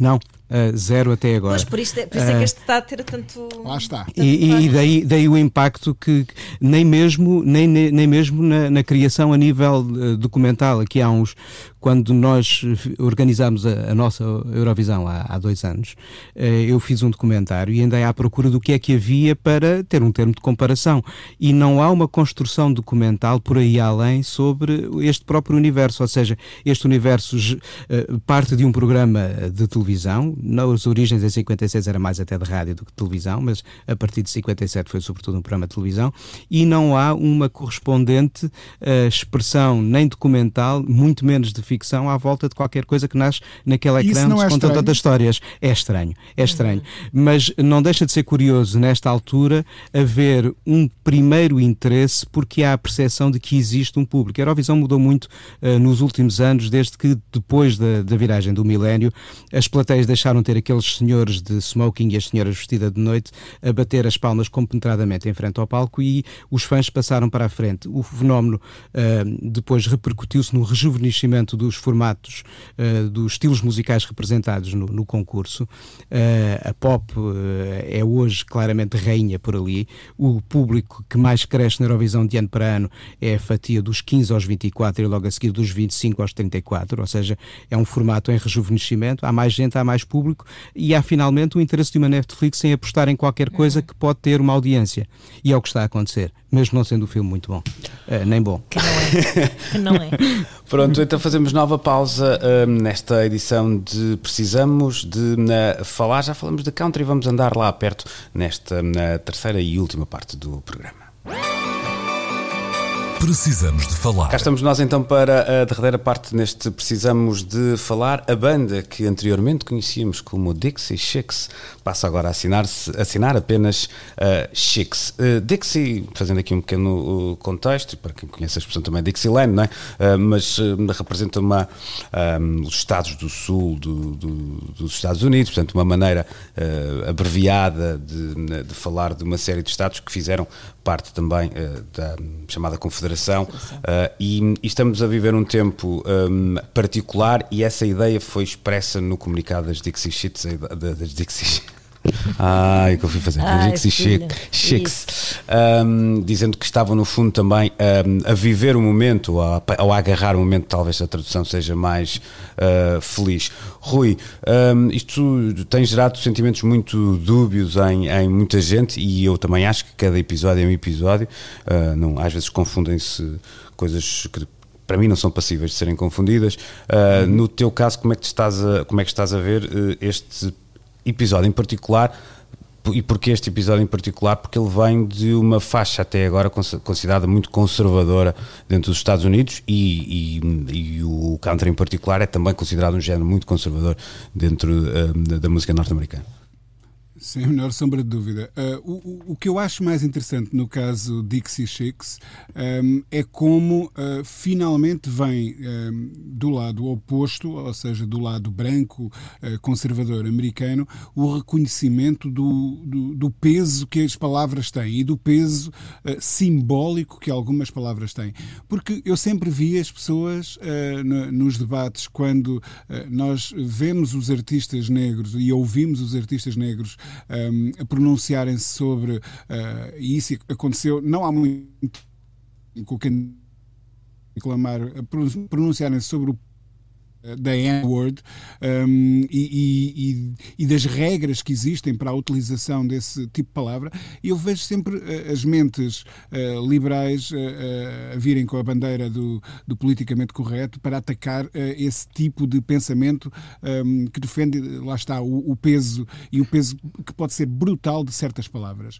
Não, ah, zero até agora. Pois por isso, é- por isso é que este está a ter tanto. Lá está. E, e daí, daí o impacto que nem mesmo, nem, nem mesmo na, na criação a nível eh, documental, aqui há uns, quando nós organizámos a, a nossa Eurovisão há, há dois anos, eh, eu fiz um documentário e andei à procura do que é que havia para ter um termo de comparação. E não há uma construção documental por aí além sobre este próprio universo, ou seja, este universo eh, parte de um programa de televisão, nas origens em 56 era mais até de rádio do que de televisão, mas a partir de 57 foi sobretudo um programa de televisão, e não há uma correspondente eh, expressão nem documental, muito menos de ficção, à volta de qualquer coisa que nasce naquele Isso ecrã não onde é se contam tantas histórias. É estranho, é estranho. Mas não deixa de ser curioso, nesta altura, haver um primeiro interesse porque há a percepção de que existe um público. A Eurovisão mudou muito eh, nos últimos anos, desde que depois da, da viragem do milénio, as plateias deixaram de ter aqueles senhores de smoking e as senhoras vestidas de noite a bater as palmas compenetradamente em frente ao palco e os fãs passaram para a frente. O fenómeno eh, depois repercutiu-se no rejuvenescimento dos formatos, eh, dos estilos musicais representados no, no concurso. Eh, a pop é hoje claramente rainha por ali. O público que mais cresce na Eurovisão de ano para ano é a fatia dos 15 aos 24 e logo a seguir dos 25 aos 34, ou seja, é um formato em rejuvenescimento. Há mais gente, há mais público e há finalmente o interesse de uma Netflix em apostar em qualquer coisa que pode ter uma audiência. E é o que está a acontecer, mesmo não sendo o filme muito bom, Eh, nem bom. Que não é. Que não é. [laughs] Pronto, então fazemos nova pausa hum, nesta edição de Precisamos de hum, falar. Já falamos de country, vamos andar lá perto nesta terceira e última parte do programa. Precisamos de falar. Cá estamos nós então para a derradeira parte neste Precisamos de Falar. A banda que anteriormente conhecíamos como Dixie Chicks passa agora a assinar, assinar apenas uh, Chicks. Uh, Dixie, fazendo aqui um pequeno uh, contexto, para quem conhece a expressão também Dixieland, não é? Uh, mas uh, representa uma, um, os Estados do Sul do, do, dos Estados Unidos, portanto uma maneira uh, abreviada de, de falar de uma série de Estados que fizeram parte também da chamada Confederação uh, e, e, estamos a viver um tempo um, particular e essa ideia foi expressa no comunicado das Dixie Chicks, das Dixie Ah, é que eu fui fazer. Ai, Dixie filha, Chicks. Um, dizendo que estavam, no fundo, também um, a viver o momento, ou a, ou a agarrar o momento, talvez a tradução seja mais uh, feliz. Rui, um, isto tem gerado sentimentos muito dúbios em, em, muita gente e eu também acho que cada episódio é um episódio. Uh, não, às vezes confundem-se coisas que para mim não são passíveis de serem confundidas. Uh, no teu caso, como é que estás a, como é que estás a ver uh, este episódio em particular? E porquê este episódio em particular? Porque ele vem de uma faixa até agora considerada muito conservadora dentro dos Estados Unidos e, e, e o country em particular é também considerado um género muito conservador dentro uh, da música norte-americana. Sem a menor sombra de dúvida. Uh, o, o, que eu acho mais interessante no caso Dixie Chicks um, é como uh, finalmente vem um, do lado oposto, ou seja, do lado branco, uh, conservador americano, o reconhecimento do, do, do, peso que as palavras têm e do peso simbólico que algumas palavras têm. Porque eu sempre vi as pessoas no, nos debates, quando nós vemos os artistas negros e ouvimos os artistas negros um, a pronunciarem-se sobre. Uh, e isso aconteceu não há muito com quem reclamar, pronunciarem-se sobre o da N-word um, e, e, e, das regras que existem para a utilização desse tipo de palavra, eu vejo sempre uh, as mentes uh, liberais uh, a virem com a bandeira do, do politicamente correto para atacar esse tipo de pensamento um, que defende, lá está, o, o, peso e o peso que pode ser brutal de certas palavras.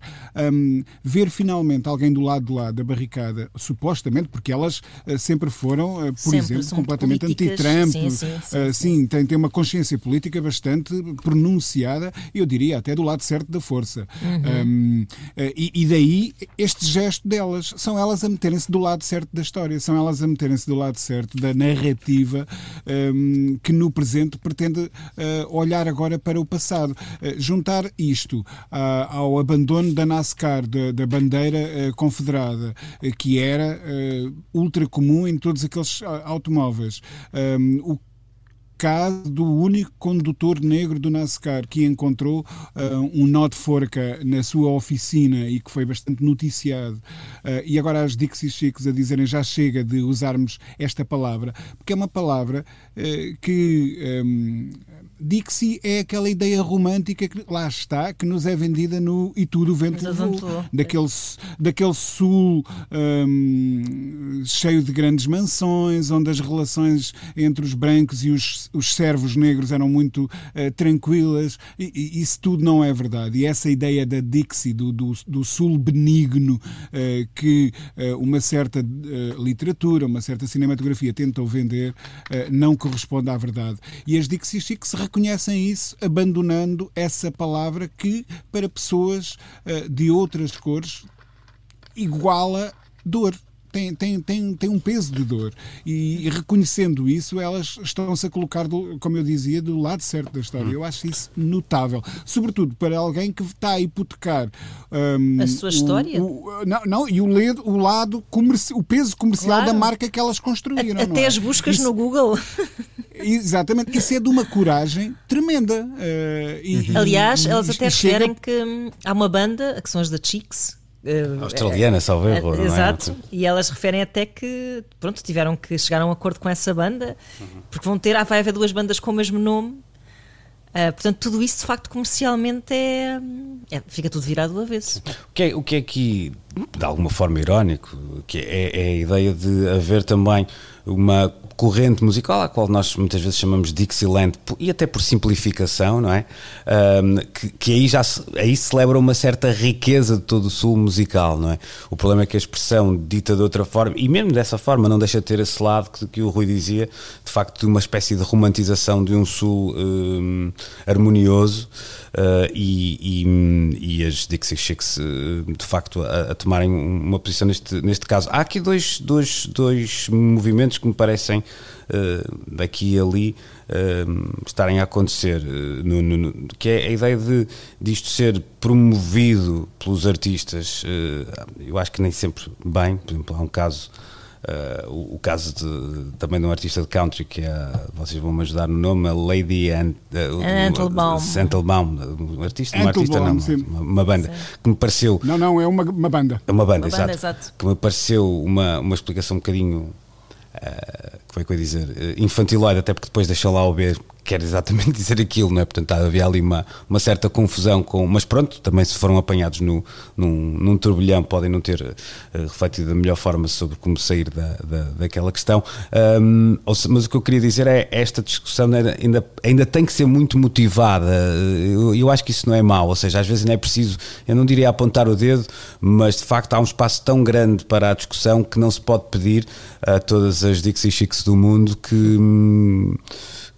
Um, ver finalmente alguém do lado de lá da barricada, supostamente, porque elas sempre foram, por sempre, exemplo, completamente anti-Trump, sim, sim, uh, sim, tem, tem uma consciência política bastante pronunciada, eu diria até do lado certo da força. Uhum. Um, uh, e, e, daí este gesto delas, são elas a meterem-se do lado certo da história, são elas a meterem-se do lado certo da narrativa um, que no presente pretende uh, olhar agora para o passado. juntar isto ao abandono da NASCAR, da, da bandeira confederada, que era ultra comum em todos aqueles automóveis. Um, o caso do único condutor negro do NASCAR que encontrou uh, um nó de forca na sua oficina e que foi bastante noticiado. Uh, e agora as Dixie Chicos a dizerem já chega de usarmos esta palavra, porque é uma palavra uh, que. Um, Dixie é aquela ideia romântica que lá está, que nos é vendida no E Tudo o Vento Levou, daquele, daquele sul um, cheio de grandes mansões, onde as relações entre os brancos e os, os servos negros eram muito uh, tranquilas, e, e, isso tudo não é verdade. E essa ideia da Dixie, do, do, do sul benigno, uh, que uh, uma certa literatura, uma certa cinematografia tentou vender, não corresponde à verdade. E as Dixie Chicks reconhecem isso abandonando essa palavra que, para pessoas uh, de outras cores, iguala dor. Tem, tem, tem, tem um peso de dor. E, e reconhecendo isso, elas estão-se a colocar, do, como eu dizia, do lado certo da história. Eu acho isso notável. Sobretudo para alguém que está a hipotecar um, a sua história. O, o, não, não, e o, ledo, o lado comerci, o peso comercial claro. da marca que elas construíram. A, até é? as buscas isso, no Google. Exatamente, isso é de uma coragem tremenda. Uh, e, Aliás, e, elas até referem chega... que hum, há uma banda, que são as da Cheeks, Uh, Australiana, salvo erro. Uh, exato, é? e elas referem até que pronto, tiveram que chegar a um acordo com essa banda, uhum. porque vão ter, ah, vai haver duas bandas com o mesmo nome. Uh, portanto, tudo isso de facto comercialmente é, é fica tudo virado do avesso. O que, é, o que é aqui, de alguma forma irónico, que é, é a ideia de haver também uma corrente musical, à qual nós muitas vezes chamamos Dixieland, e até por simplificação, não é? Um, que, que, aí já se, aí celebra uma certa riqueza de todo o sul musical, não é? O problema é que a expressão dita de outra forma, e mesmo dessa forma, não deixa de ter esse lado que, que o Rui dizia, de facto, de uma espécie de romantização de um sul um, harmonioso. Uh, e, e, e, as Dixie Chicks uh, de facto a, a, tomarem uma posição neste, neste caso. Há aqui dois, dois, dois movimentos que me parecem uh, daqui e ali estarem a acontecer, no, no, no, que é a ideia de, de isto ser promovido pelos artistas, eu acho que nem sempre bem, por exemplo, há um caso Uh, o, o, caso de, também de um artista de country que é, vocês vão me ajudar no nome, a Lady Ant, uh, Santelbaum, um artista, uma artista não, uma, uma, banda sim. que me pareceu. Não, não, é uma, uma banda. É uma banda, uma exato, banda exato, Que me pareceu uma, uma explicação um bocadinho. Uh, que foi que eu ia dizer? infantiloide, até porque depois deixou lá o B quer exatamente [laughs] dizer aquilo, não é? Portanto, havia ali uma, uma certa confusão com. Mas pronto, também se foram apanhados no, num, num turbilhão, podem não ter uh, refletido da melhor forma sobre como sair da, da, daquela questão. Um, mas o que eu queria dizer é esta discussão ainda, ainda tem que ser muito motivada. Eu, eu acho que isso não é mau, ou seja, às vezes não é preciso, eu não diria apontar o dedo, mas de facto há um espaço tão grande para a discussão que não se pode pedir a todas as Dixie Chicks do mundo que. Hum,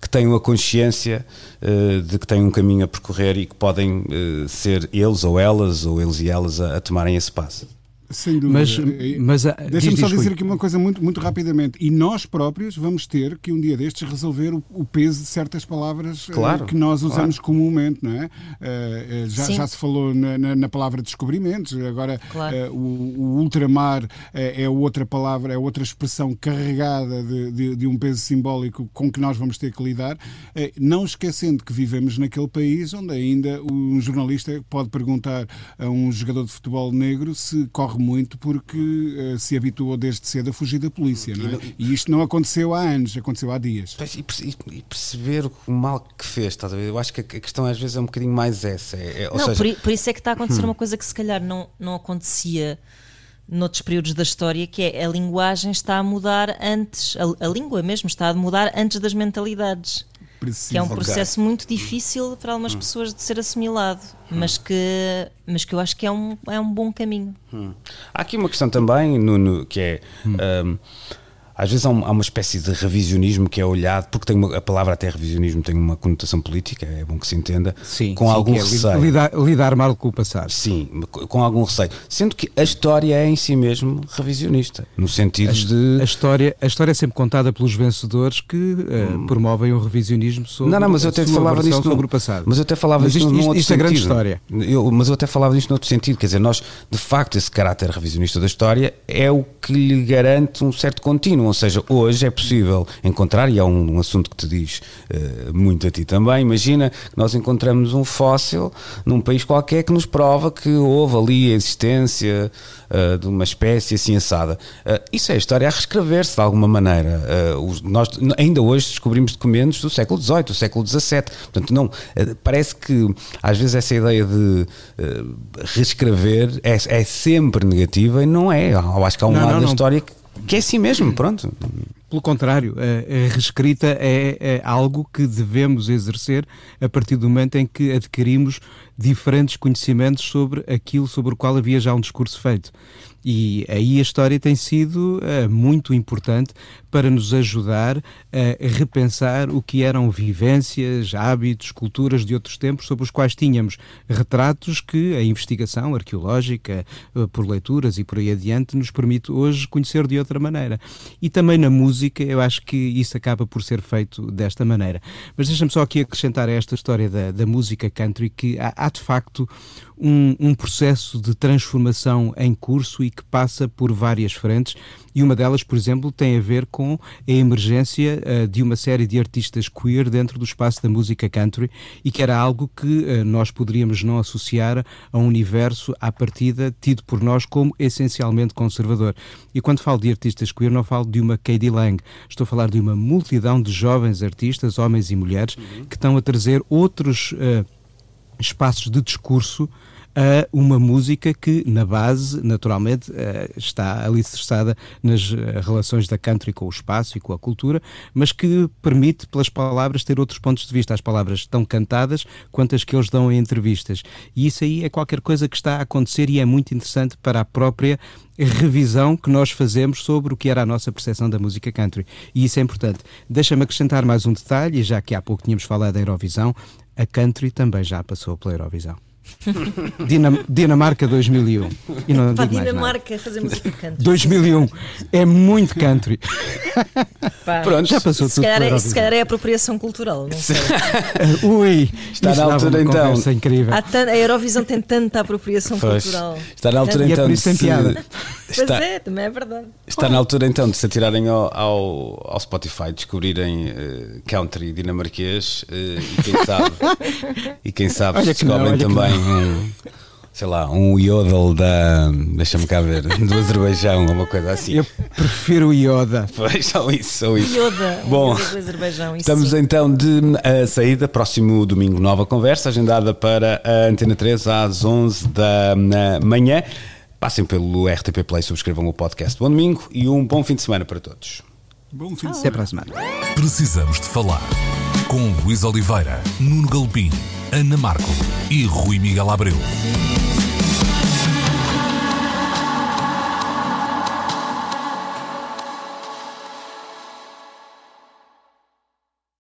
que tenham a consciência uh, de que têm um caminho a percorrer e que podem uh, ser eles ou elas, ou eles e elas, a, a tomarem esse passo. Sem dúvida. Mas, mas ah, Deixa-me só dizer aqui uma coisa muito, muito rapidamente. E nós próprios vamos ter que um dia destes resolver o, o peso de certas palavras claro, uh, que nós usamos claro. comumente, não é? Uh, já, já, se falou na, na, na, palavra descobrimentos, agora claro. uh, o, o, ultramar é outra palavra, é outra expressão carregada de, de, de, um peso simbólico com que nós vamos ter que lidar, não esquecendo que vivemos naquele país onde ainda um jornalista pode perguntar a um jogador de futebol negro se corre muito porque uh, se habituou desde cedo a fugir da polícia, não é? E isto não aconteceu há anos, aconteceu há dias. E, perceber o mal que fez, estás a ver? Eu acho que a questão às vezes é um bocadinho mais essa. É, é não, seja... por, por, isso é que está a acontecer hum. uma coisa que se calhar não, não acontecia noutros períodos da história, que é a linguagem está a mudar antes, a, a língua mesmo está a mudar antes das mentalidades. Preciso. Que é um processo okay. muito difícil para algumas hum. pessoas de ser assimilado, hum. mas, que, mas que eu acho que é um, é um bom caminho. Hum. Há aqui uma questão também, Nuno, que é. Hum. Um, às vezes há, uma espécie de revisionismo que é olhado, porque tem uma, a palavra até revisionismo tem uma conotação política, é bom que se entenda, sim, com sim, algum é receio. Lidar, lidar, mal com o passado. Sim, com algum receio. Sendo que a história é em si mesmo revisionista, no sentido a, de. A história, a história é sempre contada pelos vencedores que uh, promovem o revisionismo sobre, não, não, mas eu até falava disto sobre no, o passado. Mas eu até falava disto, isto, isto, isto é grande história. Eu, mas eu até falava disto noutro sentido, quer dizer, nós, de facto, esse caráter revisionista da história é o que lhe garante um certo contínuo, ou seja, hoje é possível encontrar, e é um, um assunto que te diz uh, muito a ti também, imagina que nós encontramos um fóssil num país qualquer que nos prova que houve ali a existência uh, de uma espécie assim assada. Uh, isso é a história a reescrever-se de alguma maneira. Os, nós ainda hoje descobrimos documentos do século XVIII, do século XVII. Portanto, não, parece que às vezes essa ideia de reescrever é, é sempre negativa e não é. Eu acho que há um não, lado não, da não. história que que é assim mesmo, pronto. Pelo contrário, a, reescrita é, é, algo que devemos exercer a partir do momento em que adquirimos diferentes conhecimentos sobre aquilo sobre o qual havia já um discurso feito. E aí a história tem sido uh, muito importante para nos ajudar a repensar o que eram vivências, hábitos, culturas de outros tempos sobre os quais tínhamos retratos que a investigação arqueológica, uh, por leituras e por aí adiante, nos permite hoje conhecer de outra maneira. E também na música, eu acho que isso acaba por ser feito desta maneira. Mas deixa-me só aqui acrescentar a esta história da, da música country que há, há de facto um, um processo de transformação em curso e que passa por várias frentes e uma delas, por exemplo, tem a ver com a emergência uh, de uma série de artistas queer dentro do espaço da música country e que era algo que uh, nós poderíamos não associar a um universo à partida tido por nós como essencialmente conservador. E quando falo de artistas queer, não falo de uma Katie Lang, estou a falar de uma multidão de jovens artistas, homens e mulheres, uhum. que estão a trazer outros uh, espaços de discurso a uma música que, na base, naturalmente, eh, está alicerçada nas eh, relações da country com o espaço e com a cultura, mas que permite, pelas palavras, ter outros pontos de vista. As palavras estão cantadas quanto as que eles dão em entrevistas. E isso aí é qualquer coisa que está a acontecer e é muito interessante para a própria revisão que nós fazemos sobre o que era a nossa percepção da música country. E isso é importante. Deixa-me acrescentar mais um detalhe, já que há pouco tínhamos falado da Eurovisão, a country também já passou pela Eurovisão. [laughs] Dinam Dinamarca 2001. E não Para a digo mais nada. Dinamarca fazer música country. 2001 é muito country. [laughs] Pá, Pronto. Já passou Se tudo calhar, é, se calhar é apropriação cultural, não sei. Uh, [laughs] Ui, Está na altura, então. incrível. A Eurovisão tem tanta apropriação Pois. cultural. Está na altura E é então por de isso tem piada. Pois Está, é, também é verdade. está na altura então de se atirarem ao, ao, ao Spotify, descobrirem eh, country dinamarquês eh, e quem sabe, e quem sabe Olha se não, descobrem que também um, sei lá, um yodel da, deixa-me cá ver, [laughs] do Azerbaijão, ou uma coisa assim. Eu prefiro o Yoda. Pois, só isso, só isso. Yoda, Bom, do Azerbaijão. isso Estamos sim. então de a saída, próximo domingo, nova conversa, agendada para a Antena 3 às 11 da manhã. Passem pelo RTP Play, subscrevam o podcast. Bom domingo e um bom fim de semana para todos. Bom fim de Até semana. para a semana. Precisamos de falar com Luís Oliveira, Nuno Galpim, Ana Marco e Rui Miguel Abreu.